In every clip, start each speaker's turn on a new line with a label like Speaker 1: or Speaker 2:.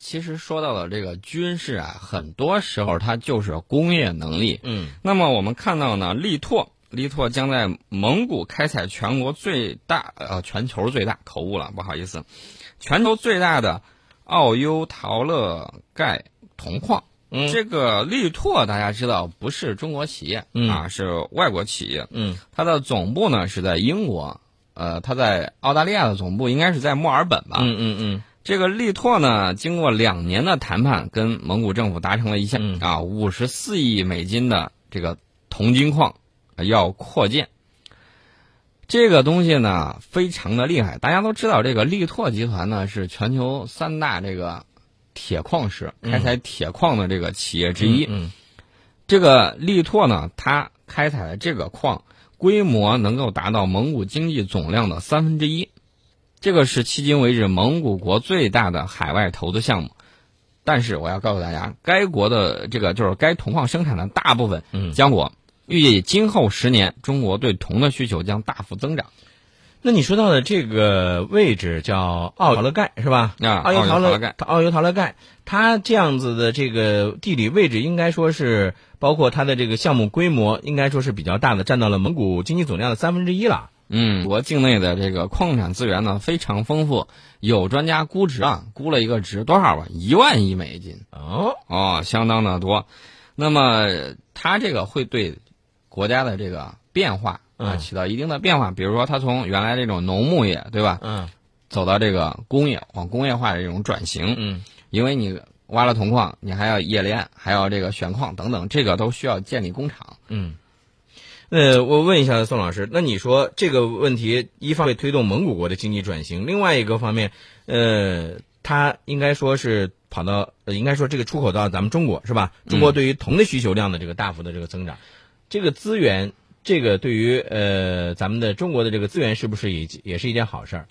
Speaker 1: 其实说到了这个军事啊，很多时候它就是工业能力。
Speaker 2: 嗯
Speaker 1: 那么我们看到呢，力拓，力拓将在蒙古开采全国最大呃全球最大口误了，不好意思，全球最大的奥优陶勒钙铜矿。
Speaker 2: 嗯
Speaker 1: 这个力拓大家知道不是中国企业、
Speaker 2: 嗯
Speaker 1: 啊，是外国企业。
Speaker 2: 嗯
Speaker 1: 它的总部呢是在英国，呃，它在澳大利亚的总部应该是在墨尔本吧。
Speaker 2: 嗯嗯嗯
Speaker 1: 这个力拓呢，经过两年的谈判，跟蒙古政府达成了一项、
Speaker 2: 嗯
Speaker 1: 啊五十四亿美金的这个铜金矿、呃要扩建。这个东西呢非常的厉害，大家都知道，这个力拓集团呢是全球三大这个铁矿石开采铁矿的这个企业之一。
Speaker 2: 嗯
Speaker 1: 这个力拓呢，它开采的这个矿规模能够达到蒙古经济总量的三分之一，这个是迄今为止蒙古国最大的海外投资项目。但是我要告诉大家，该国的这个就是该铜矿生产的大部分
Speaker 2: 嗯
Speaker 1: 浆果，预计今后十年中国对铜的需求将大幅增长。
Speaker 2: 那你说到的这个位置叫奥陶勒盖是吧？
Speaker 1: 啊
Speaker 2: 奥陶勒
Speaker 1: 奥尤陶勒盖，
Speaker 2: 奥尤陶勒盖，它这样子的这个地理位置，应该说是包括它的这个项目规模，应该说是比较大的，占到了蒙古经济总量的三分之一了。
Speaker 1: 嗯，国境内的这个矿产资源呢非常丰富，有专家估值啊，估了一个值多少啊？一万亿美金。
Speaker 2: 哦，
Speaker 1: 哦，相当的多。那么它这个会对国家的这个变化啊
Speaker 2: 嗯
Speaker 1: 起到一定的变化，比如说它从原来这种农牧业，对吧，
Speaker 2: 嗯
Speaker 1: 走到这个工业往工业化的这种转型，
Speaker 2: 嗯
Speaker 1: 因为你挖了铜矿，你还要冶炼，还要这个选矿等等，这个都需要建立工厂。
Speaker 2: 嗯。呃，我问一下宋老师，那你说这个问题，一方面推动蒙古国的经济转型，另外一个方面，呃，它应该说是跑到，呃应该说这个出口到咱们中国是吧？中国对于铜的需求量的这个大幅的这个增长，这个资源，这个对于呃咱们的中国的这个资源是不是也也是一件好事儿？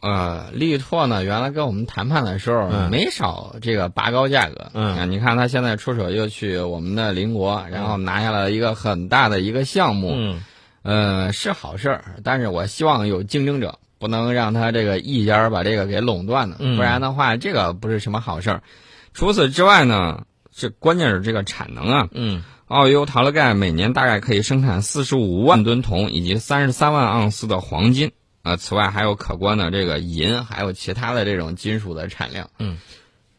Speaker 1: 呃，力拓呢，原来跟我们谈判的时候
Speaker 2: 嗯
Speaker 1: 没少这个拔高价格。
Speaker 2: 嗯
Speaker 1: 啊，你看他现在出手又去我们的邻国，然后拿下了一个很大的一个项目。
Speaker 2: 嗯
Speaker 1: 呃，是好事儿，但是我希望有竞争者，不能让他这个一家把这个给垄断了，
Speaker 2: 嗯
Speaker 1: 不然的话，这个不是什么好事儿。除此之外呢，这关键是这个产能啊，
Speaker 2: 嗯
Speaker 1: 奥优陶勒盖每年大概可以生产四十五万吨铜以及三十三万盎司的黄金。呃，此外还有可观的这个银，还有其他的这种金属的产量。
Speaker 2: 嗯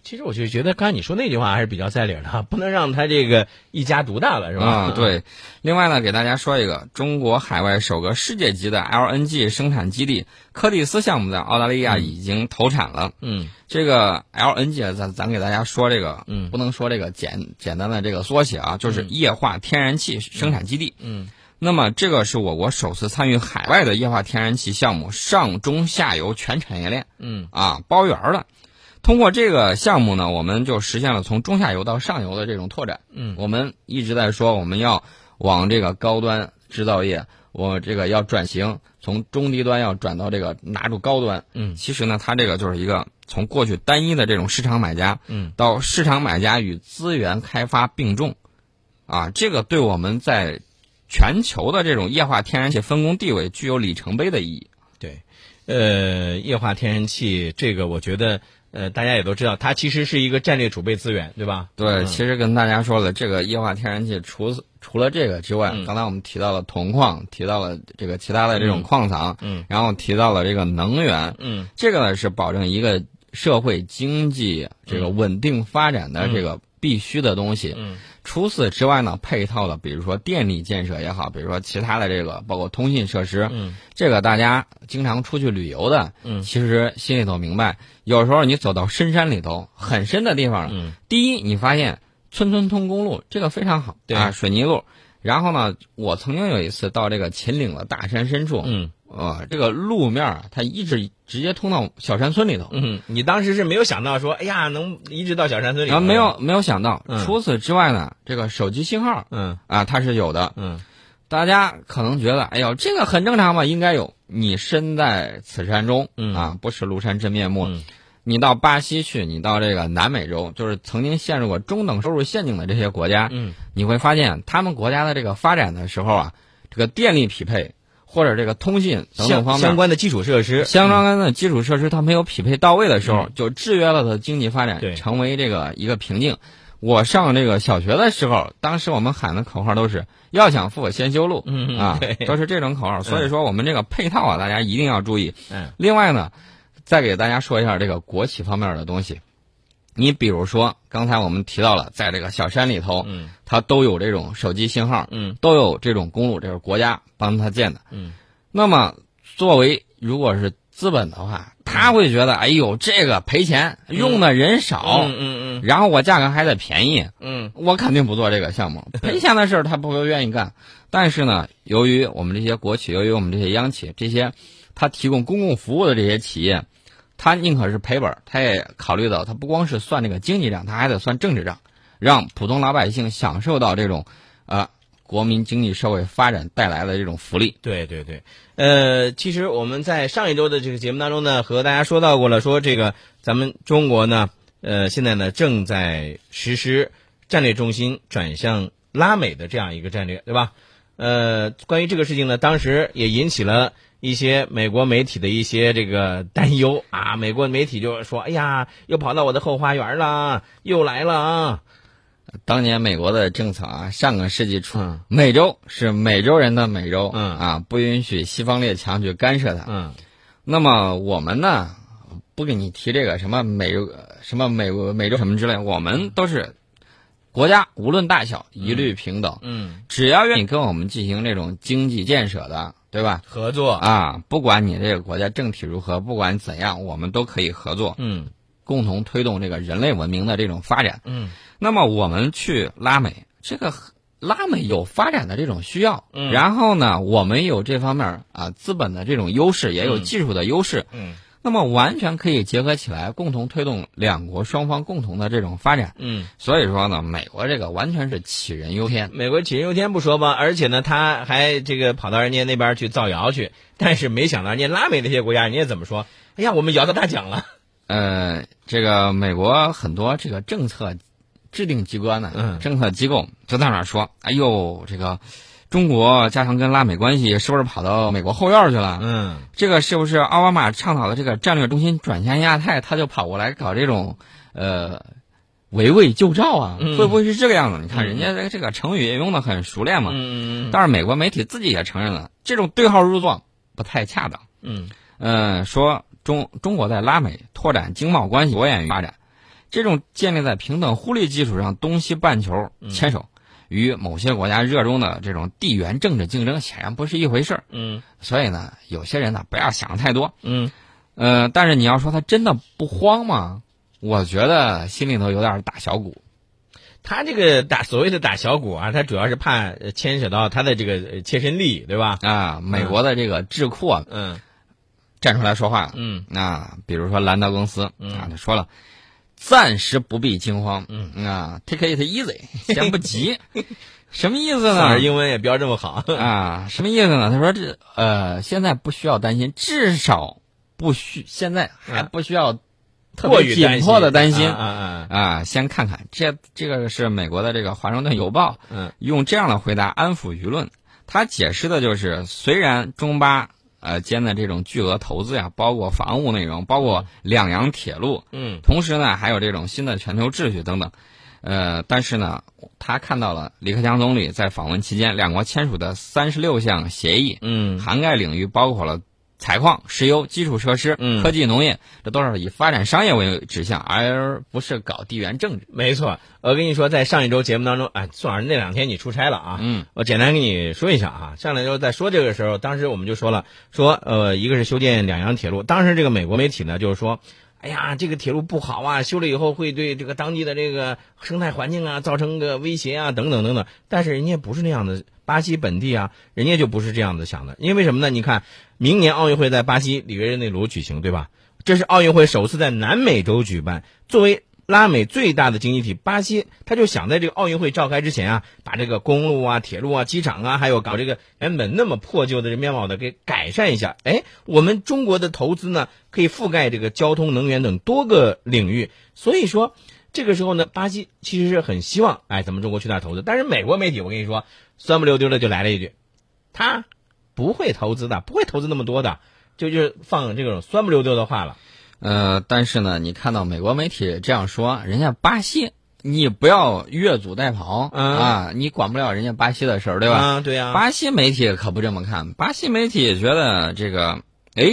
Speaker 2: 其实我就觉得刚才你说那句话还是比较在理的，不能让他这个一家独大了是吧？
Speaker 1: 啊，。对。另外呢，给大家说一个，中国海外首个世界级的 LNG 生产基地柯蒂斯项目在澳大利亚已经投产了。
Speaker 2: 嗯
Speaker 1: 这个 LNG 咱咱给大家说这个，
Speaker 2: 嗯
Speaker 1: 不能说这个简简单的这个缩写啊，就是液化天然气生产基地。
Speaker 2: 嗯
Speaker 1: 那么这个是我国首次参与海外的液化天然气项目上中下游全产业链
Speaker 2: 嗯
Speaker 1: 啊，包圆儿了。通过这个项目呢，我们就实现了从中下游到上游的这种拓展。
Speaker 2: 嗯
Speaker 1: 我们一直在说我们要往这个高端制造业，我这个要转型，从中低端要转到这个拿住高端。
Speaker 2: 嗯
Speaker 1: 其实呢，它这个就是一个从过去单一的这种市场买家，
Speaker 2: 嗯
Speaker 1: 到市场买家与资源开发并重，啊，这个对我们在全球的这种液化天然气分工地位具有里程碑的意义。
Speaker 2: 对，呃，液化天然气这个，我觉得呃，大家也都知道，它其实是一个战略储备资源，对吧？
Speaker 1: 对，
Speaker 2: 嗯。
Speaker 1: 其实跟大家说了，这个液化天然气除除了这个之外，
Speaker 2: 嗯。
Speaker 1: 刚才我们提到了铜矿，提到了这个其他的这种矿藏，
Speaker 2: 嗯。
Speaker 1: 然后提到了这个能源，
Speaker 2: 嗯。
Speaker 1: 这个呢是保证一个社会经济这个稳定发展的这个必须的东西。
Speaker 2: 嗯
Speaker 1: 除此之外呢，配套的比如说电力建设也好，比如说其他的这个包括通信设施，
Speaker 2: 嗯
Speaker 1: 这个大家经常出去旅游的，
Speaker 2: 嗯
Speaker 1: 其实心里头明白，有时候你走到深山里头很深的地方了，
Speaker 2: 嗯
Speaker 1: 第一你发现村村通公路，这个非常好，
Speaker 2: 对
Speaker 1: 啊，水泥路。然后呢，我曾经有一次到这个秦岭的大山深处，
Speaker 2: 嗯
Speaker 1: 呃，这个路面啊，它一直直接通到小山村里头，
Speaker 2: 嗯，你当时是没有想到说，哎呀，能一直到小山村里？
Speaker 1: 然后没有没有想到，
Speaker 2: 嗯
Speaker 1: 除此之外呢，这个手机信号
Speaker 2: 嗯
Speaker 1: 啊，它是有的。
Speaker 2: 嗯
Speaker 1: 大家可能觉得，哎呦，这个很正常嘛，应该有。你身在此山中，
Speaker 2: 嗯
Speaker 1: 啊，不识庐山真面目。
Speaker 2: 嗯
Speaker 1: 你到巴西去，你到这个南美洲，就是曾经陷入过中等收入陷阱的这些国家，
Speaker 2: 嗯
Speaker 1: 你会发现他们国家的这个发展的时候啊，这个电力匹配或者这个通信等等方面
Speaker 2: 相关的基础设施，
Speaker 1: 相关的基础设施它没有匹配到位的时候，就制约了它经济发展，成为这个一个瓶颈。我上这个小学的时候，当时我们喊的口号都是要想富先修路，啊，都是这种口号。所以说我们这个配套啊，大家一定要注意。嗯另外呢，再给大家说一下这个国企方面的东西。你比如说，刚才我们提到了，在这个小山里头，
Speaker 2: 嗯，
Speaker 1: 它都有这种手机信号，
Speaker 2: 嗯，
Speaker 1: 都有这种公路，这是国家帮他建的，
Speaker 2: 嗯。
Speaker 1: 那么，作为如果是资本的话，他会觉得，哎呦，这个赔钱，用的人少，
Speaker 2: 嗯嗯嗯，
Speaker 1: 然后我价格还得便宜，
Speaker 2: 嗯，
Speaker 1: 我肯定不做这个项目，赔钱的事儿他不会愿意干。但是呢，由于我们这些国企，由于我们这些央企，这些他提供公共服务的这些企业。他宁可是赔本，他也考虑到，他不光是算这个经济账，他还得算政治账，让普通老百姓享受到这种，呃，国民经济社会发展带来的这种福利。
Speaker 2: 对对对，呃，其实我们在上一周的这个节目当中呢，和大家说到过了，说这个咱们中国呢，呃，现在呢正在实施战略重心转向拉美的这样一个战略，对吧？呃，关于这个事情呢，当时也引起了。一些美国媒体的一些这个担忧啊，美国媒体就说：“哎呀，又跑到我的后花园了，又来了啊！”
Speaker 1: 当年美国的政策啊，上个世纪初，美洲是美洲人的美洲，
Speaker 2: 嗯
Speaker 1: 啊，不允许西方列强去干涉它，
Speaker 2: 嗯。
Speaker 1: 那么我们呢，不给你提这个什么美洲什么美国美洲什么之类，我们都是国家，无论大小一律平等，
Speaker 2: 嗯，
Speaker 1: 只要愿意跟我们进行这种经济建设的。对吧？
Speaker 2: 合作
Speaker 1: 啊，不管你这个国家政体如何，不管怎样，我们都可以合作，
Speaker 2: 嗯，
Speaker 1: 共同推动这个人类文明的这种发展，
Speaker 2: 嗯。
Speaker 1: 那么我们去拉美，这个拉美有发展的这种需要，
Speaker 2: 嗯。
Speaker 1: 然后呢，我们有这方面啊资本的这种优势，也有技术的优势，
Speaker 2: 嗯。
Speaker 1: 那么完全可以结合起来，共同推动两国双方共同的这种发展。
Speaker 2: 嗯，
Speaker 1: 所以说呢，美国这个完全是杞人忧天。
Speaker 2: 美国杞人忧天不说吧，而且呢，他还这个跑到人家那边去造谣去。但是没想到，人家拉美那些国家，人家怎么说？哎呀，我们摇到大奖了。
Speaker 1: 呃，这个美国很多这个政策制定机关呢，
Speaker 2: 嗯，
Speaker 1: 政策机构就在那说：“哎呦，这个。”中国加强跟拉美关系，是不是跑到美国后院去了？
Speaker 2: 嗯，
Speaker 1: 这个是不是奥巴马倡导的这个战略中心转向亚太，他就跑过来搞这种呃围魏救赵啊？会不会是这个样子？你看人家这个成语也用的很熟练嘛。
Speaker 2: 嗯
Speaker 1: 但是美国媒体自己也承认了，这种对号入座不太恰当。
Speaker 2: 嗯
Speaker 1: 嗯，说中中国在拉美拓展经贸关系着眼于发展，这种建立在平等互利基础上东西半球牵手。与某些国家热衷的这种地缘政治竞争显然不是一回事儿。
Speaker 2: 嗯，
Speaker 1: 所以呢，有些人呢不要想太多。
Speaker 2: 嗯，
Speaker 1: 呃，但是你要说他真的不慌吗？我觉得心里头有点打小鼓。
Speaker 2: 他这个打所谓的打小鼓啊，他主要是怕牵扯到他的这个切身利益，对吧？
Speaker 1: 啊，美国的这个智库
Speaker 2: 嗯
Speaker 1: 站出来说话了。
Speaker 2: 嗯，
Speaker 1: 啊，比如说兰德公司
Speaker 2: 啊，
Speaker 1: 他说了。暂时不必惊慌，
Speaker 2: 嗯
Speaker 1: 啊，take it easy，先不急，什么意思呢？
Speaker 2: 英文也标这么好
Speaker 1: 啊？什么意思呢？他说这呃，现在不需要担心，至少不需现在还不需要特别紧迫的担心
Speaker 2: 啊
Speaker 1: 啊！先看看，这这个是美国的这个《华盛顿邮报》
Speaker 2: 嗯
Speaker 1: 用这样的回答安抚舆论，他解释的就是虽然中巴。呃，间的这种巨额投资呀，包括防务内容，包括两洋铁路，
Speaker 2: 嗯，
Speaker 1: 同时呢，还有这种新的全球秩序等等，呃，但是呢，他看到了李克强总理在访问期间，两国签署的三十六项协议，
Speaker 2: 嗯，
Speaker 1: 涵盖领域包括了。采矿、石油、基础设施、科技、农业，这都是以发展商业为指向，而不是搞地缘政治。
Speaker 2: 没错，我跟你说，在上一周节目当中，哎，宋老师那两天你出差了啊，
Speaker 1: 嗯，
Speaker 2: 我简单跟你说一下啊。上来之后在说这个时候，当时我们就说了，说呃，一个是修建两洋铁路，当时这个美国媒体呢就是说，哎呀，这个铁路不好啊，修了以后会对这个当地的这个生态环境啊造成个威胁啊，等等等等。但是人家不是那样的。巴西本地啊，人家就不是这样子想的，因为什么呢？你看，明年奥运会在巴西里约热内卢举行，对吧？这是奥运会首次在南美洲举办。作为拉美最大的经济体，巴西他就想在这个奥运会召开之前啊，把这个公路啊、铁路啊、机场啊，还有搞这个原本那么破旧的这面貌的给改善一下。哎，我们中国的投资呢，可以覆盖这个交通、能源等多个领域。所以说，这个时候呢，巴西其实是很希望哎，咱们中国去那投资。但是美国媒体，我跟你说。酸不溜丢的就来了一句：“他不会投资的，不会投资那么多的，就就放这种酸不溜丢的话了。
Speaker 1: 呃，但是呢，你看到美国媒体这样说，人家巴西，你不要越俎代庖、
Speaker 2: 嗯
Speaker 1: 啊，你管不了人家巴西的事儿，对吧？
Speaker 2: 啊，对呀、
Speaker 1: 巴西媒体可不这么看，巴西媒体觉得这个，哎，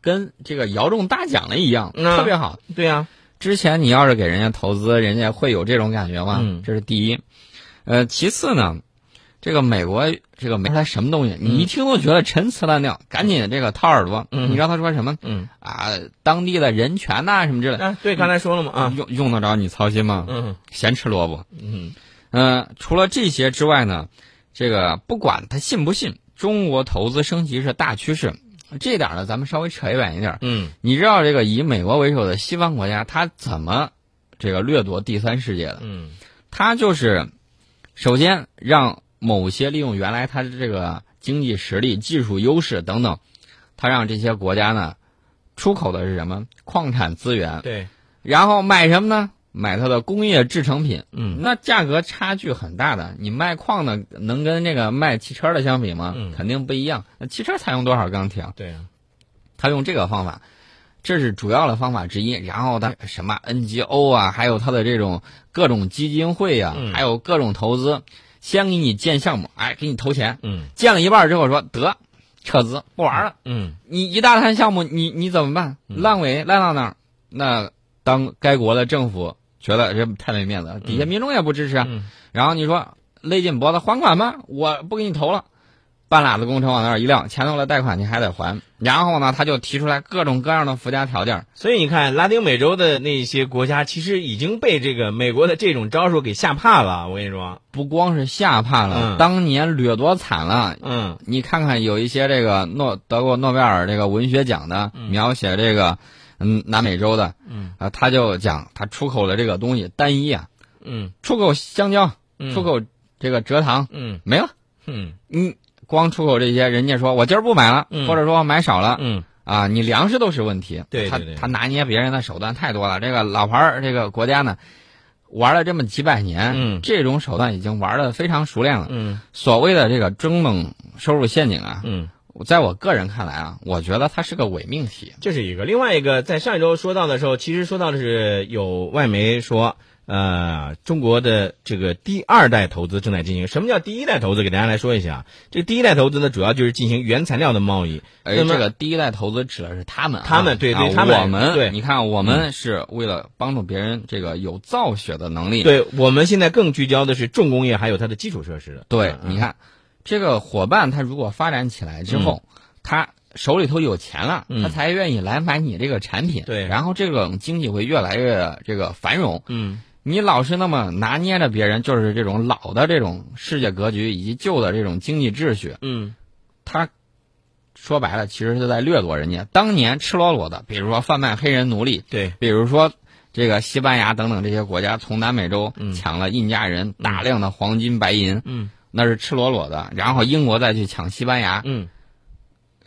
Speaker 1: 跟这个摇中大奖了一样，
Speaker 2: 嗯
Speaker 1: 特别好。
Speaker 2: 对呀、
Speaker 1: 之前你要是给人家投资，人家会有这种感觉吗？
Speaker 2: 嗯
Speaker 1: 这是第一。呃，其次呢，这个美国这个没出来什么东西，你一听都觉得陈词滥调，赶紧这个掏耳朵。
Speaker 2: 嗯
Speaker 1: 你知道他说什么？
Speaker 2: 嗯
Speaker 1: 啊，当地的人权呐、什么之类的，
Speaker 2: 啊，对，刚才说了嘛啊，
Speaker 1: 用用得着你操心吗？
Speaker 2: 嗯
Speaker 1: 咸吃萝卜。
Speaker 2: 嗯
Speaker 1: 嗯、除了这些之外呢，这个不管他信不信，中国投资升级是大趋势。这点呢，咱们稍微扯远一点。
Speaker 2: 嗯
Speaker 1: 你知道这个以美国为首的西方国家，他怎么这个掠夺第三世界的？
Speaker 2: 嗯
Speaker 1: 他就是首先让某些利用原来它的这个经济实力、技术优势等等，它让这些国家呢出口的是什么矿产资源，
Speaker 2: 对，
Speaker 1: 然后买什么呢？买它的工业制成品。
Speaker 2: 嗯
Speaker 1: 那价格差距很大的。你卖矿的能跟这个卖汽车的相比吗？
Speaker 2: 嗯
Speaker 1: 肯定不一样。那汽车采用多少钢铁啊？
Speaker 2: 对呀、
Speaker 1: 他用这个方法，这是主要的方法之一。然后他什么 NGO 啊，还有他的这种各种基金会啊，
Speaker 2: 嗯
Speaker 1: 还有各种投资，先给你建项目，哎，给你投钱，
Speaker 2: 嗯。
Speaker 1: 建了一半之后说得撤资不玩了。
Speaker 2: 嗯。
Speaker 1: 你一大摊项目，你你怎么办？
Speaker 2: 嗯。
Speaker 1: 烂尾烂到那儿，那当该国的政府觉得这太没面子了，底下民众也不支持然后你说勒紧脖子还款吧，我不给你投了，半拉子工程往那儿一撂，前头的贷款你还得还。然后呢，他就提出来各种各样的附加条件。
Speaker 2: 所以你看，拉丁美洲的那些国家其实已经被这个美国的这种招数给吓怕了。我跟你说，
Speaker 1: 不光是吓怕了，
Speaker 2: 嗯
Speaker 1: 当年掠夺惨了。
Speaker 2: 嗯
Speaker 1: 你看看有一些这个诺得过诺贝尔这个文学奖的，描写这个嗯南美洲的，
Speaker 2: 嗯
Speaker 1: 啊，他就讲他出口的这个东西单一啊，
Speaker 2: 嗯
Speaker 1: 出口香蕉，
Speaker 2: 嗯
Speaker 1: 出口这个蔗糖
Speaker 2: 嗯
Speaker 1: 没了，
Speaker 2: 嗯
Speaker 1: 你光出口这些，人家说我今儿不买了，
Speaker 2: 嗯
Speaker 1: 或者说买少了，
Speaker 2: 嗯
Speaker 1: 啊，你粮食都是问题。他
Speaker 2: 对对对
Speaker 1: 他拿捏别人的手段太多了。这个老牌儿这个国家呢，玩了这么几百年，
Speaker 2: 嗯
Speaker 1: 这种手段已经玩的非常熟练了。
Speaker 2: 嗯
Speaker 1: 所谓的这个中等收入陷阱啊，
Speaker 2: 嗯，
Speaker 1: 在我个人看来啊，我觉得它是个伪命题。
Speaker 2: 这是一个。另外一个，在上一周说到的时候，其实说到的是有外媒说，呃，中国的这个第二代投资正在进行。什么叫第一代投资？给大家来说一下。这个第一代投资呢，主要就是进行原材料的贸易。
Speaker 1: 而这个第一代投资指的是他们啊，
Speaker 2: 他们对对
Speaker 1: 啊
Speaker 2: 他们
Speaker 1: 我们
Speaker 2: 对
Speaker 1: 你看，我们是为了帮助别人这个有造血的能力。
Speaker 2: 对我们现在更聚焦的是重工业还有它的基础设施。
Speaker 1: 对
Speaker 2: 嗯，
Speaker 1: 你看，这个伙伴他如果发展起来之后，他手里头有钱了，
Speaker 2: 嗯
Speaker 1: 他才愿意来买你这个产品。
Speaker 2: 对
Speaker 1: 然后这种经济会越来越这个繁荣。
Speaker 2: 嗯
Speaker 1: 你老是那么拿捏着别人，就是这种老的这种世界格局以及旧的这种经济秩序，
Speaker 2: 嗯
Speaker 1: 他说白了其实是在掠夺人家。当年赤裸裸的，比如说贩卖黑人奴隶，
Speaker 2: 对，
Speaker 1: 比如说这个西班牙等等这些国家从南美洲
Speaker 2: 嗯
Speaker 1: 抢了印加人大量的黄金白银。
Speaker 2: 嗯
Speaker 1: 那是赤裸裸的，然后英国再去抢西班牙，
Speaker 2: 嗯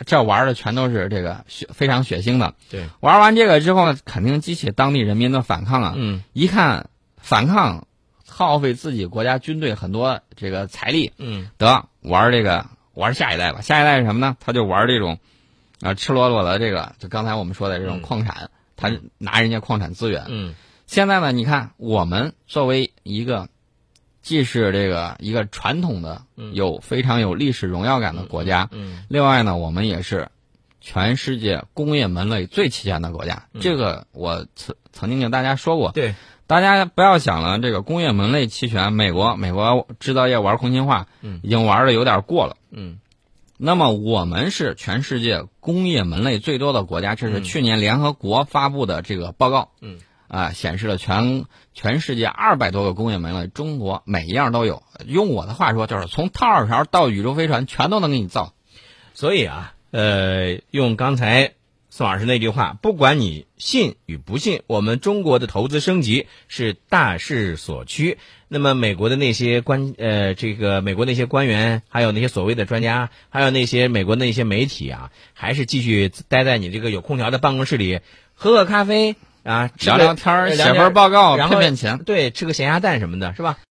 Speaker 1: 这玩的全都是这个血非常血腥的。
Speaker 2: 对，
Speaker 1: 玩完这个之后呢，肯定激起当地人民的反抗啊！
Speaker 2: 嗯
Speaker 1: 一看反抗，耗费自己国家军队很多这个财力，
Speaker 2: 嗯。
Speaker 1: 得玩这个玩下一代吧。下一代是什么呢？他就玩这种啊赤裸裸的这个，就刚才我们说的这种
Speaker 2: 嗯
Speaker 1: 矿产，他拿人家矿产资源。
Speaker 2: 嗯。
Speaker 1: 现在呢，你看我们作为一个既是这个一个传统的
Speaker 2: 嗯。
Speaker 1: 有非常有历史荣耀感的国家，
Speaker 2: 嗯。
Speaker 1: 另外呢，我们也是全世界工业门类最齐全的国家。这个我曾曾经跟大家说过，
Speaker 2: 对，
Speaker 1: 大家不要想了，这个工业门类齐全，美国美国制造业玩空心化，
Speaker 2: 嗯
Speaker 1: 已经玩的有点过了。
Speaker 2: 嗯
Speaker 1: 那么我们是全世界工业门类最多的国家，这是
Speaker 2: 嗯
Speaker 1: 去年联合国发布的这个报告。
Speaker 2: 嗯
Speaker 1: 啊，显示了全全世界二百多个工业门类，中国每一样都有。用我的话说，就是从套二条到宇宙飞船，全都能给你造。
Speaker 2: 所以啊，呃，用刚才宋老师那句话，不管你信与不信，我们中国的投资升级是大势所趋。那么，美国的那些官呃，这个美国那些官员，还有那些所谓的专家，还有那些美国那些媒体啊，还是继续待在你这个有空调的办公室里，喝喝咖啡啊，
Speaker 1: 聊聊天儿，写份报告，
Speaker 2: 然后
Speaker 1: 骗骗钱。
Speaker 2: 对，吃个咸鸭蛋什么的，是吧？